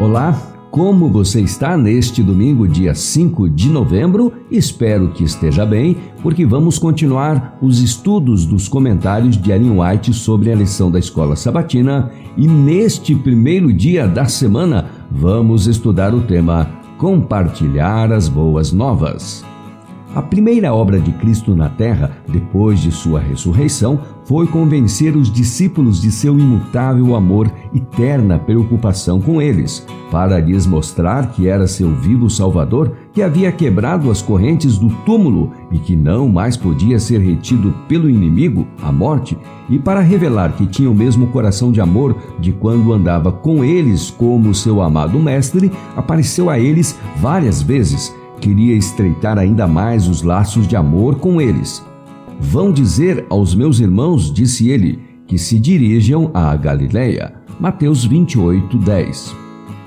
Olá, como você está neste domingo, dia 5 de novembro? Espero que esteja bem, porque vamos continuar os estudos dos comentários de Ellen White sobre a lição da escola sabatina e neste primeiro dia da semana vamos estudar o tema Compartilhar as Boas Novas. A primeira obra de Cristo na terra, depois de sua ressurreição, foi convencer os discípulos de seu imutável amor e terna preocupação com eles, para lhes mostrar que era seu vivo Salvador que havia quebrado as correntes do túmulo e que não mais podia ser retido pelo inimigo, a morte, e para revelar que tinha o mesmo coração de amor de quando andava com eles como seu amado Mestre, apareceu a eles várias vezes queria estreitar ainda mais os laços de amor com eles. Vão dizer aos meus irmãos, disse ele, que se dirijam à Galiléia. Mateus 28, 10.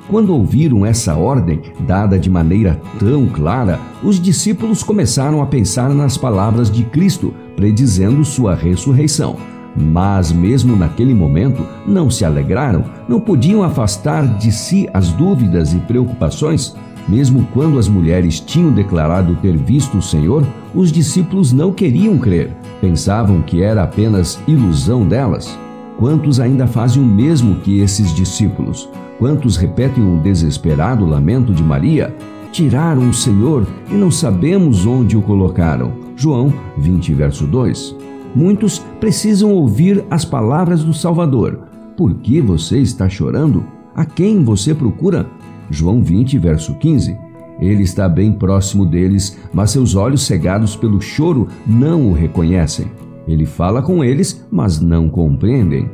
Quando ouviram essa ordem, dada de maneira tão clara, os discípulos começaram a pensar nas palavras de Cristo, predizendo sua ressurreição. Mas, mesmo naquele momento, não se alegraram, não podiam afastar de si as dúvidas e preocupações. Mesmo quando as mulheres tinham declarado ter visto o Senhor, os discípulos não queriam crer, pensavam que era apenas ilusão delas. Quantos ainda fazem o mesmo que esses discípulos? Quantos repetem o desesperado lamento de Maria? Tiraram o Senhor e não sabemos onde o colocaram. João 20, verso 2. Muitos precisam ouvir as palavras do Salvador. Por que você está chorando? A quem você procura? João 20, verso 15. Ele está bem próximo deles, mas seus olhos cegados pelo choro não o reconhecem. Ele fala com eles, mas não compreendem.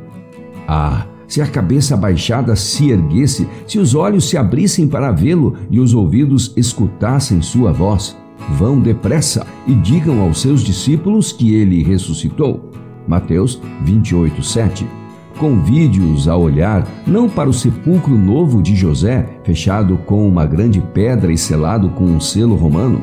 Ah, se a cabeça baixada se erguesse, se os olhos se abrissem para vê-lo e os ouvidos escutassem sua voz, vão depressa e digam aos seus discípulos que ele ressuscitou. Mateus 28, 7. Convide-os a olhar não para o sepulcro novo de José, fechado com uma grande pedra e selado com um selo romano.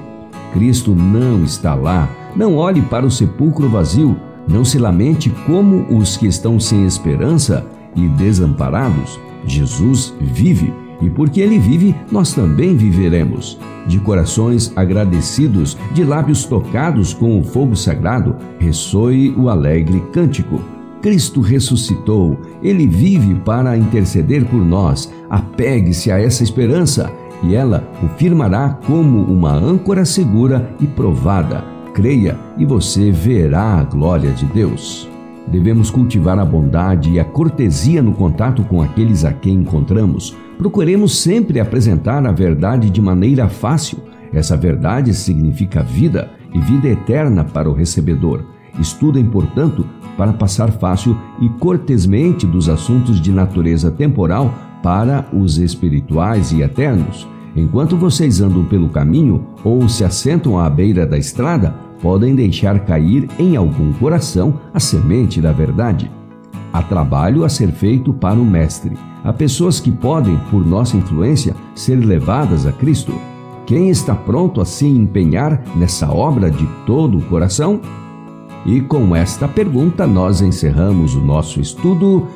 Cristo não está lá. Não olhe para o sepulcro vazio. Não se lamente como os que estão sem esperança e desamparados. Jesus vive, e porque ele vive, nós também viveremos. De corações agradecidos, de lábios tocados com o fogo sagrado, ressoe o alegre cântico. Cristo ressuscitou, ele vive para interceder por nós. Apegue-se a essa esperança e ela o firmará como uma âncora segura e provada. Creia e você verá a glória de Deus. Devemos cultivar a bondade e a cortesia no contato com aqueles a quem encontramos. Procuremos sempre apresentar a verdade de maneira fácil. Essa verdade significa vida e vida eterna para o recebedor. Estudem, portanto, para passar fácil e cortesmente dos assuntos de natureza temporal para os espirituais e eternos. Enquanto vocês andam pelo caminho ou se assentam à beira da estrada, podem deixar cair em algum coração a semente da verdade. Há trabalho a ser feito para o Mestre. Há pessoas que podem, por nossa influência, ser levadas a Cristo. Quem está pronto a se empenhar nessa obra de todo o coração? E com esta pergunta nós encerramos o nosso estudo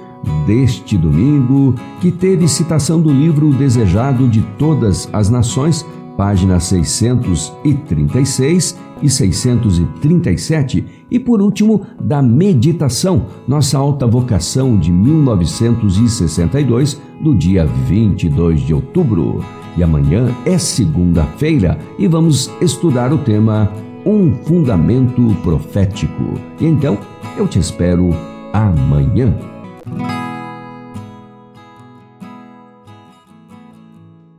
deste domingo, que teve citação do livro Desejado de Todas as Nações, páginas 636 e 637, e por último, da meditação, nossa alta vocação de 1962, do dia 22 de outubro. E amanhã é segunda-feira e vamos estudar o tema um fundamento profético. Então, eu te espero amanhã.